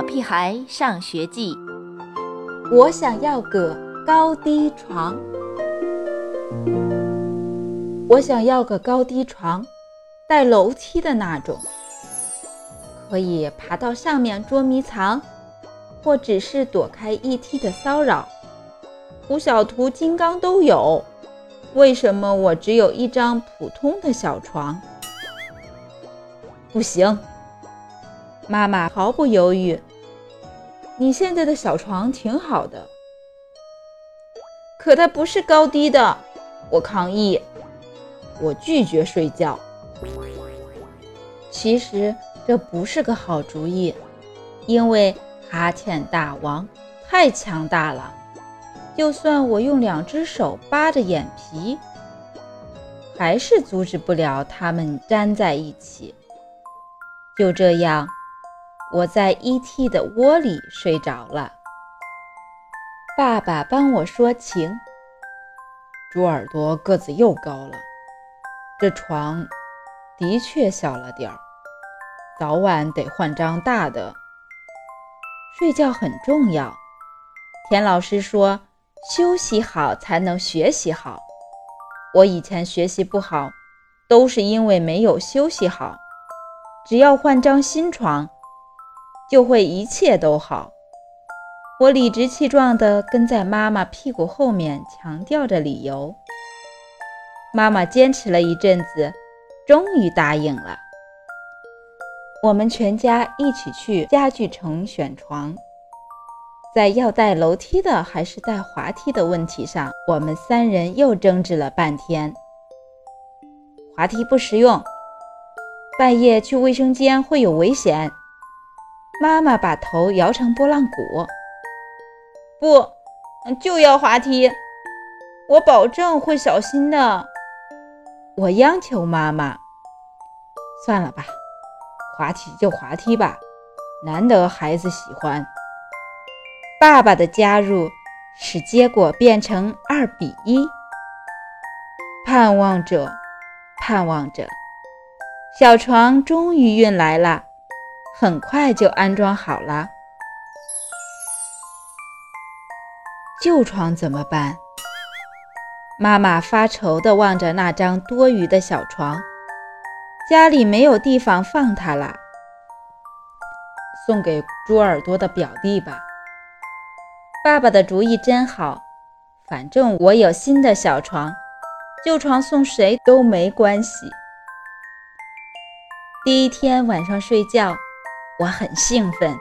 小屁孩上学记》，我想要个高低床。我想要个高低床，带楼梯的那种，可以爬到上面捉迷藏，或只是躲开 ET 的骚扰。胡小图、金刚都有，为什么我只有一张普通的小床？不行。妈妈毫不犹豫：“你现在的小床挺好的，可它不是高低的。”我抗议：“我拒绝睡觉。”其实这不是个好主意，因为哈欠大王太强大了，就算我用两只手扒着眼皮，还是阻止不了它们粘在一起。就这样。我在 ET 的窝里睡着了。爸爸帮我说情。猪耳朵个子又高了，这床的确小了点儿，早晚得换张大的。睡觉很重要。田老师说，休息好才能学习好。我以前学习不好，都是因为没有休息好。只要换张新床。就会一切都好。我理直气壮地跟在妈妈屁股后面，强调着理由。妈妈坚持了一阵子，终于答应了。我们全家一起去家具城选床，在要带楼梯的还是带滑梯的问题上，我们三人又争执了半天。滑梯不实用，半夜去卫生间会有危险。妈妈把头摇成拨浪鼓，不，就要滑梯，我保证会小心的。我央求妈妈，算了吧，滑梯就滑梯吧，难得孩子喜欢。爸爸的加入使结果变成二比一。盼望着，盼望着，小床终于运来了。很快就安装好了。旧床怎么办？妈妈发愁地望着那张多余的小床，家里没有地方放它了。送给猪耳朵的表弟吧。爸爸的主意真好，反正我有新的小床，旧床送谁都没关系。第一天晚上睡觉。我很兴奋，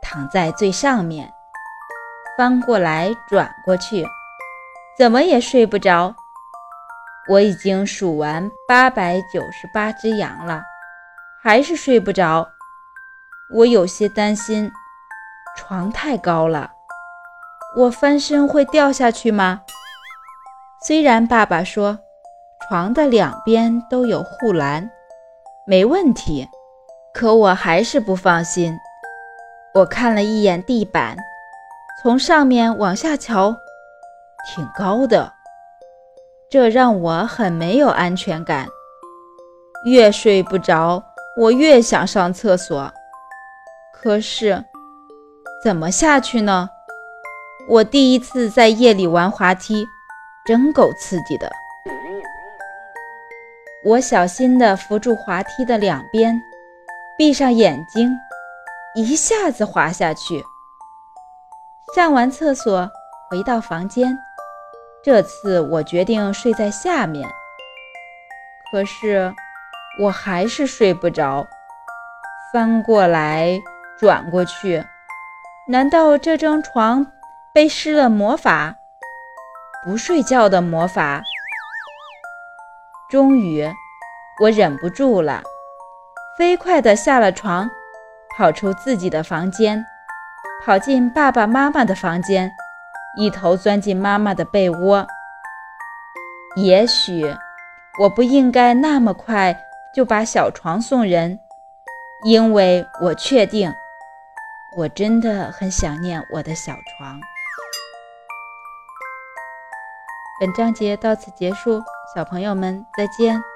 躺在最上面，翻过来转过去，怎么也睡不着。我已经数完八百九十八只羊了，还是睡不着。我有些担心，床太高了，我翻身会掉下去吗？虽然爸爸说床的两边都有护栏，没问题。可我还是不放心。我看了一眼地板，从上面往下瞧，挺高的，这让我很没有安全感。越睡不着，我越想上厕所。可是，怎么下去呢？我第一次在夜里玩滑梯，真够刺激的。我小心地扶住滑梯的两边。闭上眼睛，一下子滑下去。上完厕所，回到房间。这次我决定睡在下面。可是我还是睡不着，翻过来转过去。难道这张床被施了魔法？不睡觉的魔法？终于，我忍不住了。飞快地下了床，跑出自己的房间，跑进爸爸妈妈的房间，一头钻进妈妈的被窝。也许我不应该那么快就把小床送人，因为我确定，我真的很想念我的小床。本章节到此结束，小朋友们再见。